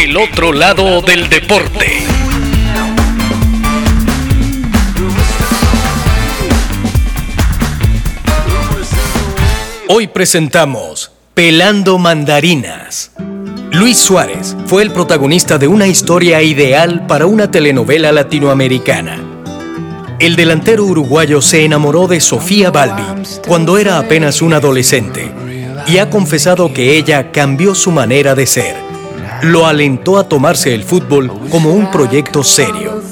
El otro lado del deporte. Hoy presentamos Pelando Mandarinas. Luis Suárez fue el protagonista de una historia ideal para una telenovela latinoamericana. El delantero uruguayo se enamoró de Sofía Balbi cuando era apenas un adolescente y ha confesado que ella cambió su manera de ser. Lo alentó a tomarse el fútbol como un proyecto serio.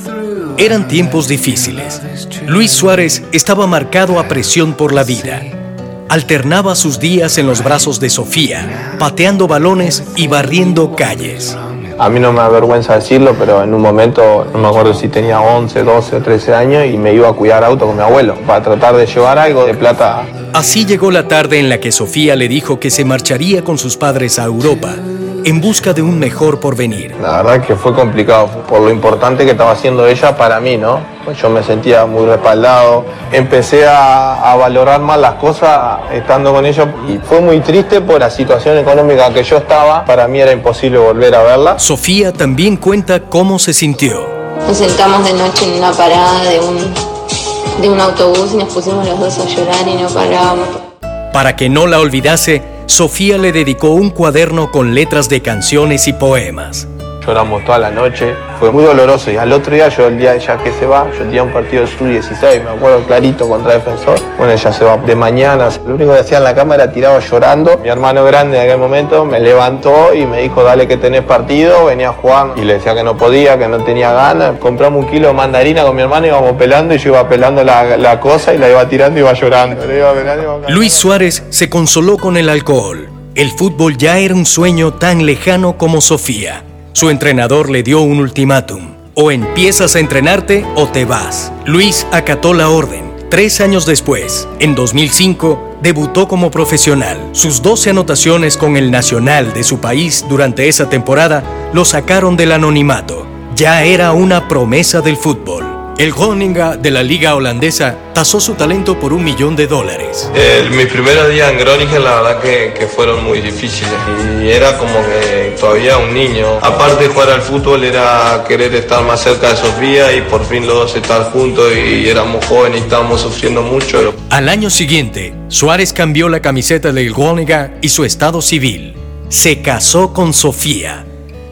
Eran tiempos difíciles. Luis Suárez estaba marcado a presión por la vida alternaba sus días en los brazos de Sofía, pateando balones y barriendo calles. A mí no me avergüenza decirlo, pero en un momento, no me acuerdo si tenía 11, 12 o 13 años, y me iba a cuidar auto con mi abuelo para tratar de llevar algo de plata. Así llegó la tarde en la que Sofía le dijo que se marcharía con sus padres a Europa en busca de un mejor porvenir. La verdad que fue complicado por lo importante que estaba haciendo ella para mí, ¿no? Yo me sentía muy respaldado, empecé a, a, valorar más las cosas estando con ella y fue muy triste por la situación económica que yo estaba, para mí era imposible volver a verla. Sofía también cuenta cómo se sintió. Nos sentamos de noche en una parada de un, de un autobús y nos pusimos los dos a llorar y no parábamos. Para que no la olvidase, Sofía le dedicó un cuaderno con letras de canciones y poemas. Lloramos toda la noche, fue muy doloroso y al otro día, yo el día ya que se va, yo tenía un partido de sub-16, me acuerdo clarito contra Defensor, bueno, ella se va de mañana, lo único que hacía en la cama era tirado llorando, mi hermano grande en aquel momento me levantó y me dijo, dale que tenés partido, venía a jugar y le decía que no podía, que no tenía ganas, compramos un kilo de mandarina con mi hermano, íbamos pelando y yo iba pelando la, la cosa y la iba tirando y iba llorando. Luis Suárez se consoló con el alcohol. El fútbol ya era un sueño tan lejano como Sofía. Su entrenador le dio un ultimátum. O empiezas a entrenarte o te vas. Luis acató la orden. Tres años después, en 2005, debutó como profesional. Sus 12 anotaciones con el Nacional de su país durante esa temporada lo sacaron del anonimato. Ya era una promesa del fútbol. El Groningen de la liga holandesa tasó su talento por un millón de dólares. Eh, mis primeros días en Groningen la verdad que, que, fueron muy difíciles y era como que todavía un niño. Aparte de jugar al fútbol era querer estar más cerca de Sofía y por fin los dos estar juntos y éramos jóvenes y estábamos sufriendo mucho. Al año siguiente, Suárez cambió la camiseta del Groningen y su estado civil. Se casó con Sofía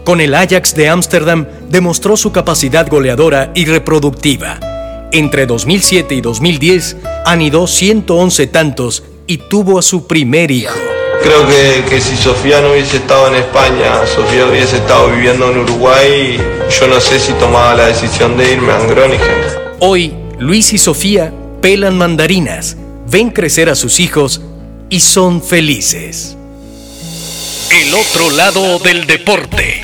con el Ajax de Ámsterdam demostró su capacidad goleadora y reproductiva. Entre 2007 y 2010 anidó 111 tantos y tuvo a su primer hijo. Creo que, que, si Sofía no hubiese estado en España, Sofía hubiese estado viviendo en Uruguay, yo no sé si tomaba la decisión de irme a Groningen. Hoy, Luis y Sofía pelan mandarinas, ven crecer a sus hijos y son felices. El otro lado del deporte.